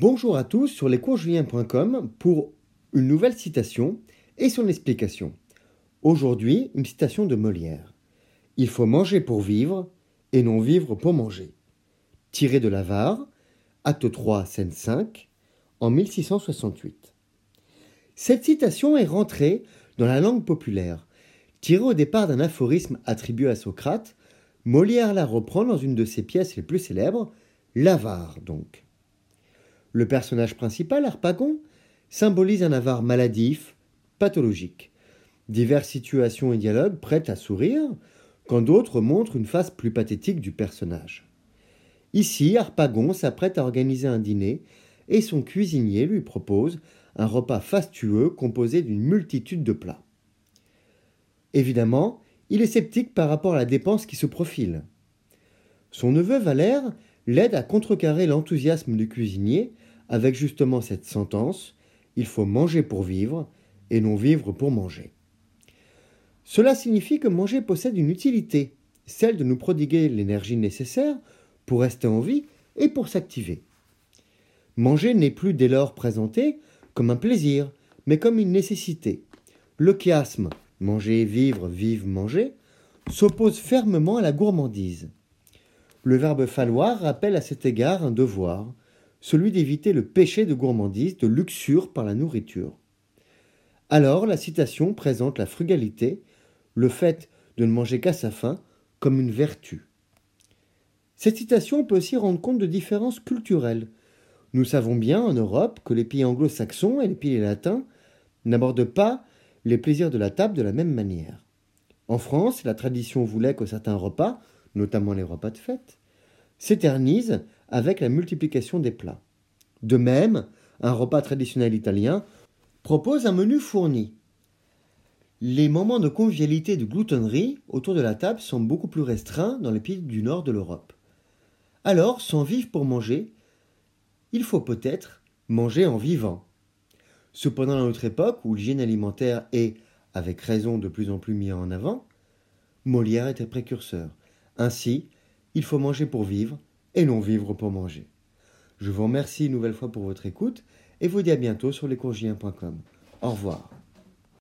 Bonjour à tous sur lescoursjulien.com pour une nouvelle citation et son explication. Aujourd'hui, une citation de Molière. Il faut manger pour vivre et non vivre pour manger. Tiré de l'Avare, acte 3, scène 5, en 1668. Cette citation est rentrée dans la langue populaire. Tirée au départ d'un aphorisme attribué à Socrate, Molière la reprend dans une de ses pièces les plus célèbres, L'Avare donc. Le personnage principal, Harpagon, symbolise un avare maladif, pathologique. Diverses situations et dialogues prêtent à sourire, quand d'autres montrent une face plus pathétique du personnage. Ici, Harpagon s'apprête à organiser un dîner et son cuisinier lui propose un repas fastueux composé d'une multitude de plats. Évidemment, il est sceptique par rapport à la dépense qui se profile. Son neveu Valère l'aide à contrecarrer l'enthousiasme du cuisinier avec justement cette sentence Il faut manger pour vivre et non vivre pour manger. Cela signifie que manger possède une utilité, celle de nous prodiguer l'énergie nécessaire pour rester en vie et pour s'activer. Manger n'est plus dès lors présenté comme un plaisir, mais comme une nécessité. Le chiasme manger, vivre, vivre, manger s'oppose fermement à la gourmandise. Le verbe falloir rappelle à cet égard un devoir, celui d'éviter le péché de gourmandise, de luxure par la nourriture. Alors la citation présente la frugalité, le fait de ne manger qu'à sa faim, comme une vertu. Cette citation peut aussi rendre compte de différences culturelles. Nous savons bien en Europe que les pays anglo-saxons et les pays latins n'abordent pas les plaisirs de la table de la même manière. En France, la tradition voulait que certains repas, notamment les repas de fête, s'éternisent avec la multiplication des plats. De même, un repas traditionnel italien propose un menu fourni. Les moments de convivialité de gloutonnerie autour de la table sont beaucoup plus restreints dans les pays du nord de l'Europe. Alors, sans vivre pour manger, il faut peut-être manger en vivant. Cependant, à notre époque, où l'hygiène alimentaire est, avec raison, de plus en plus mise en avant, Molière était précurseur. Ainsi, il faut manger pour vivre et non vivre pour manger. Je vous remercie une nouvelle fois pour votre écoute et vous dis à bientôt sur lescourgiens.com. Au revoir.